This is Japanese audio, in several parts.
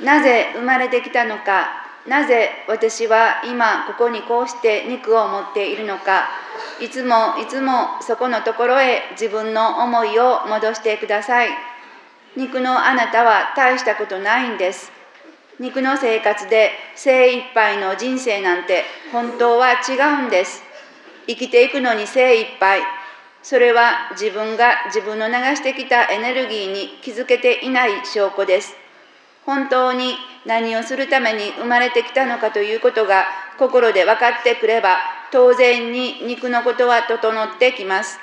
なぜ生まれてきたのか、なぜ私は今ここにこうして肉を持っているのか、いつもいつもそこのところへ自分の思いを戻してください。肉のあなたは大したことないんです。肉の生活で精一杯の人生なんて本当は違うんです。生きていくのに精一杯。それは自分が自分の流してきたエネルギーに気づけていない証拠です。本当に何をするために生まれてきたのかということが心で分かってくれば当然に肉のことは整ってきます。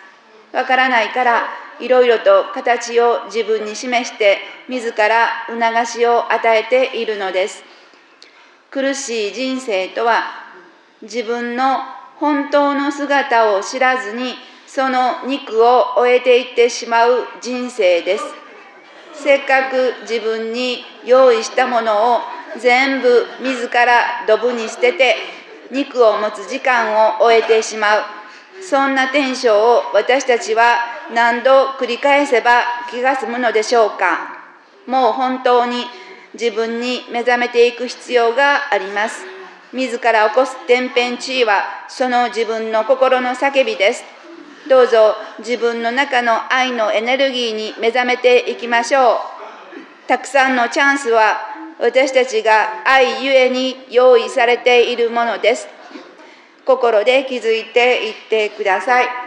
わからないからいろいろと形を自分に示して自ら促しを与えているのです。苦しい人生とは自分の本当の姿を知らずにその肉を終えていってしまう人生です。せっかく自分に用意したものを全部自らドブに捨てて肉を持つ時間を終えてしまう。そんなテンションを私たちは何度繰り返せば気が済むのでしょうか。もう本当に自分に目覚めていく必要があります。自ら起こす天変地異はその自分の心の叫びです。どうぞ自分の中の愛のエネルギーに目覚めていきましょう。たくさんのチャンスは私たちが愛ゆえに用意されているものです。心で気づいていってください。